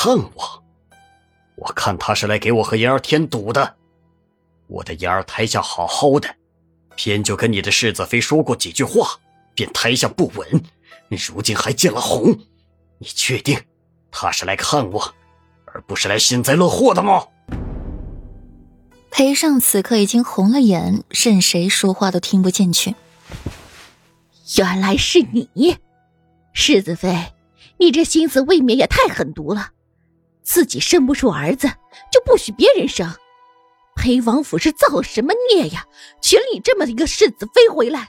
看我，我看他是来给我和言儿添堵的。我的言儿胎下好好的，偏就跟你的世子妃说过几句话，便胎下不稳，如今还见了红。你确定他是来看我，而不是来幸灾乐祸的吗？裴尚此刻已经红了眼，任谁说话都听不进去。原来是你，世子妃，你这心思未免也太狠毒了。自己生不出儿子，就不许别人生。裴王府是造什么孽呀，娶了你这么一个世子妃回来？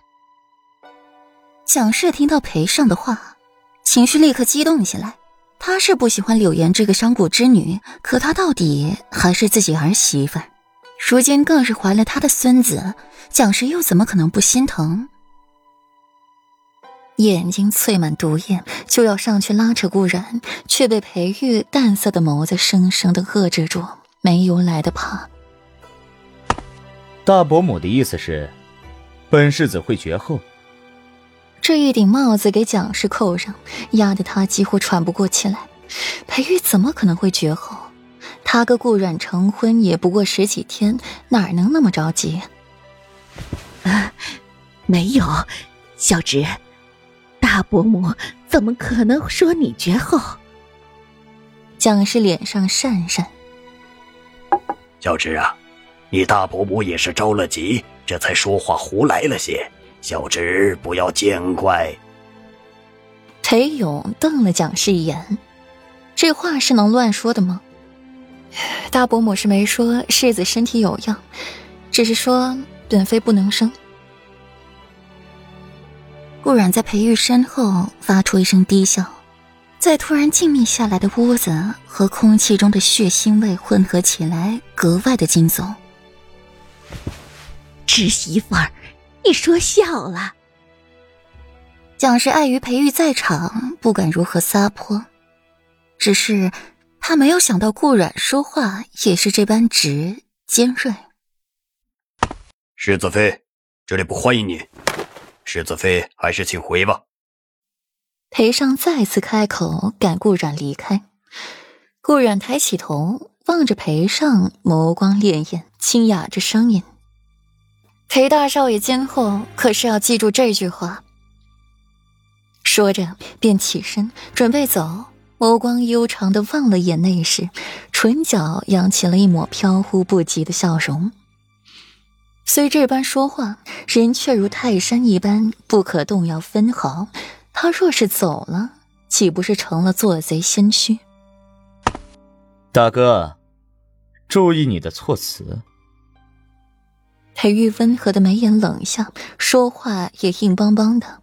蒋氏听到裴尚的话，情绪立刻激动起来。他是不喜欢柳岩这个商贾之女，可她到底还是自己儿媳妇，如今更是怀了他的孙子，蒋氏又怎么可能不心疼？眼睛淬满毒液，就要上去拉扯顾然，却被裴玉淡色的眸子生生的遏制住，没由来的怕。大伯母的意思是，本世子会绝后。这一顶帽子给蒋氏扣上，压得他几乎喘不过气来。裴玉怎么可能会绝后？他跟顾阮成婚也不过十几天，哪能那么着急？啊，没有，小侄。大伯母怎么可能说你绝后？蒋氏脸上讪讪。小侄啊，你大伯母也是着了急，这才说话胡来了些。小侄不要见怪。裴勇瞪了蒋氏一眼，这话是能乱说的吗？大伯母是没说世子身体有恙，只是说本妃不能生。顾阮在裴玉身后发出一声低笑，在突然静谧下来的屋子和空气中的血腥味混合起来，格外的惊悚。侄媳妇儿，你说笑了。蒋氏碍于裴玉在场，不敢如何撒泼，只是他没有想到顾阮说话也是这般直尖锐。世子妃，这里不欢迎你。世子妃，还是请回吧。裴尚再次开口赶顾冉离开。顾冉抬起头望着裴尚，眸光潋滟，轻哑着声音：“裴大少爷今后可是要记住这句话。”说着便起身准备走，眸光悠长的望了眼内侍，唇角扬起了一抹飘忽不及的笑容。虽这般说话，人却如泰山一般不可动摇分毫。他若是走了，岂不是成了做贼心虚？大哥，注意你的措辞。裴玉温和的眉眼冷下，说话也硬邦邦的。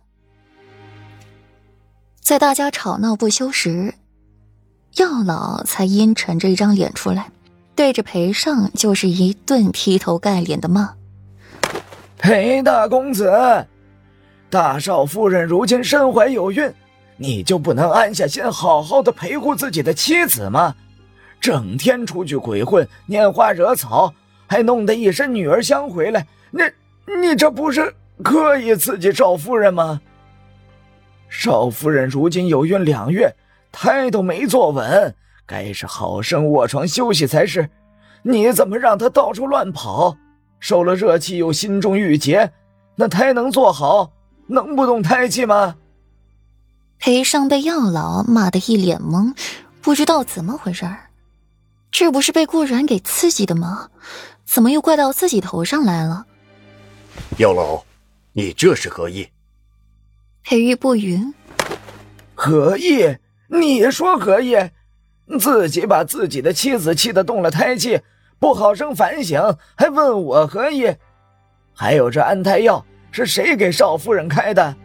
在大家吵闹不休时，药老才阴沉着一张脸出来，对着裴尚就是一顿劈头盖脸的骂。裴大公子，大少夫人如今身怀有孕，你就不能安下心，好好的陪护自己的妻子吗？整天出去鬼混，拈花惹草，还弄得一身女儿香回来，你你这不是刻意刺激少夫人吗？少夫人如今有孕两月，胎都没坐稳，该是好生卧床休息才是，你怎么让她到处乱跑？受了热气又心中郁结，那胎能做好？能不动胎气吗？裴尚被药老骂得一脸懵，不知道怎么回事儿。这不是被顾然给刺激的吗？怎么又怪到自己头上来了？药老，你这是何意？裴玉不云。何意？你说何意？自己把自己的妻子气得动了胎气。不好生反省，还问我何意？还有这安胎药是谁给少夫人开的？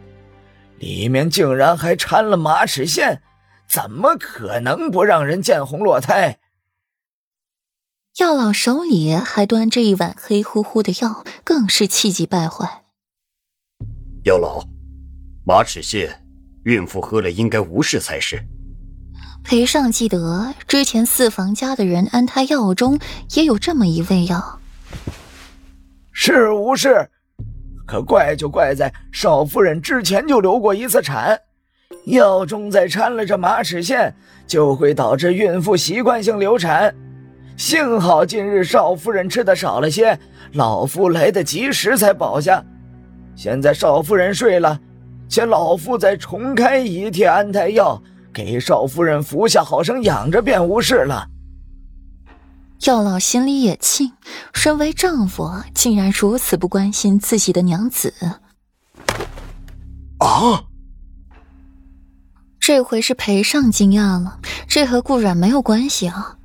里面竟然还掺了马齿苋，怎么可能不让人见红落胎？药老手里还端着一碗黑乎乎的药，更是气急败坏。药老，马齿苋，孕妇喝了应该无事才是。裴尚记得之前四房家的人安胎药中也有这么一味药，是无事，可怪就怪在少夫人之前就流过一次产，药中再掺了这马齿苋，就会导致孕妇习惯性流产。幸好近日少夫人吃的少了些，老夫来得及时才保下。现在少夫人睡了，且老夫再重开一帖安胎药，给少夫人服下，好生养着便无事了。药老心里也气，身为丈夫竟然如此不关心自己的娘子。啊！这回是裴尚惊讶了，这和顾阮没有关系啊。